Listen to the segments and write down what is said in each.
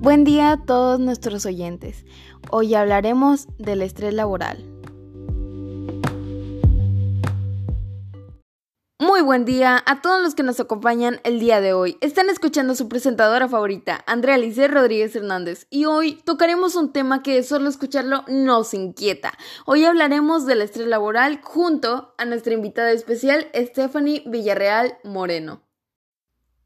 Buen día a todos nuestros oyentes. Hoy hablaremos del estrés laboral. Muy buen día a todos los que nos acompañan el día de hoy. Están escuchando su presentadora favorita, Andrea Alice Rodríguez Hernández, y hoy tocaremos un tema que solo escucharlo nos inquieta. Hoy hablaremos del estrés laboral junto a nuestra invitada especial, Stephanie Villarreal Moreno.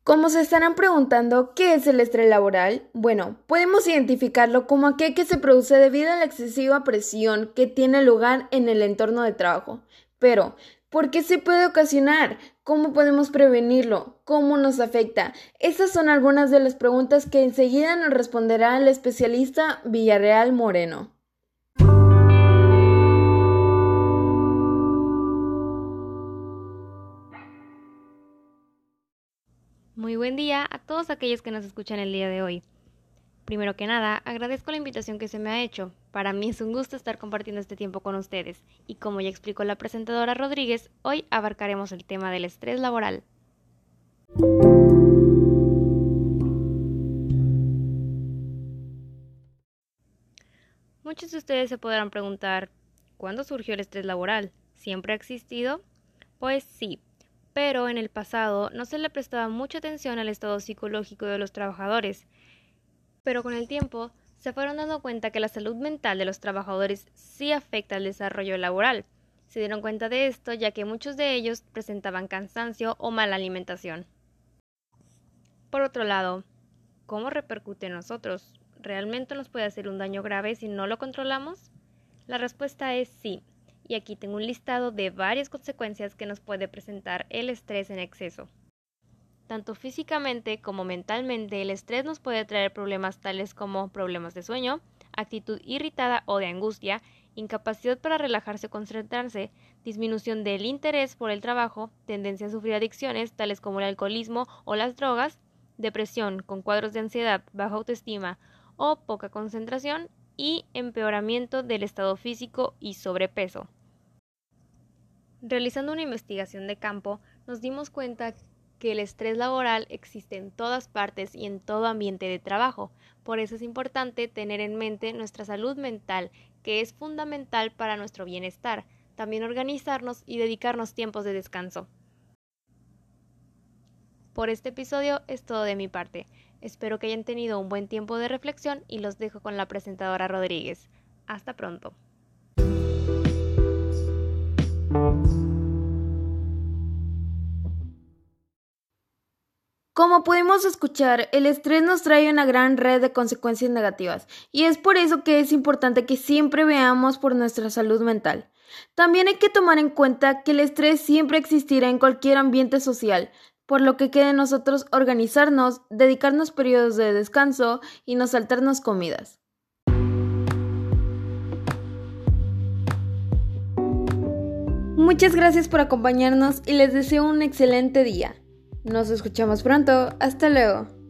Como se estarán preguntando, ¿qué es el estrés laboral? Bueno, podemos identificarlo como aquel que se produce debido a la excesiva presión que tiene lugar en el entorno de trabajo. Pero, ¿por qué se puede ocasionar? ¿Cómo podemos prevenirlo? ¿Cómo nos afecta? Estas son algunas de las preguntas que enseguida nos responderá el especialista Villarreal Moreno. Muy buen día a todos aquellos que nos escuchan el día de hoy. Primero que nada, agradezco la invitación que se me ha hecho. Para mí es un gusto estar compartiendo este tiempo con ustedes. Y como ya explicó la presentadora Rodríguez, hoy abarcaremos el tema del estrés laboral. Muchos de ustedes se podrán preguntar, ¿cuándo surgió el estrés laboral? ¿Siempre ha existido? Pues sí, pero en el pasado no se le prestaba mucha atención al estado psicológico de los trabajadores. Pero con el tiempo se fueron dando cuenta que la salud mental de los trabajadores sí afecta al desarrollo laboral. Se dieron cuenta de esto ya que muchos de ellos presentaban cansancio o mala alimentación. Por otro lado, ¿cómo repercute en nosotros? ¿Realmente nos puede hacer un daño grave si no lo controlamos? La respuesta es sí, y aquí tengo un listado de varias consecuencias que nos puede presentar el estrés en exceso. Tanto físicamente como mentalmente, el estrés nos puede traer problemas tales como problemas de sueño, actitud irritada o de angustia, incapacidad para relajarse o concentrarse, disminución del interés por el trabajo, tendencia a sufrir adicciones tales como el alcoholismo o las drogas, depresión con cuadros de ansiedad, baja autoestima o poca concentración y empeoramiento del estado físico y sobrepeso. Realizando una investigación de campo, nos dimos cuenta que el estrés laboral existe en todas partes y en todo ambiente de trabajo. Por eso es importante tener en mente nuestra salud mental, que es fundamental para nuestro bienestar. También organizarnos y dedicarnos tiempos de descanso. Por este episodio es todo de mi parte. Espero que hayan tenido un buen tiempo de reflexión y los dejo con la presentadora Rodríguez. Hasta pronto. Como pudimos escuchar, el estrés nos trae una gran red de consecuencias negativas y es por eso que es importante que siempre veamos por nuestra salud mental. También hay que tomar en cuenta que el estrés siempre existirá en cualquier ambiente social, por lo que queda nosotros organizarnos, dedicarnos periodos de descanso y no saltarnos comidas. Muchas gracias por acompañarnos y les deseo un excelente día. Nos escuchamos pronto. Hasta luego.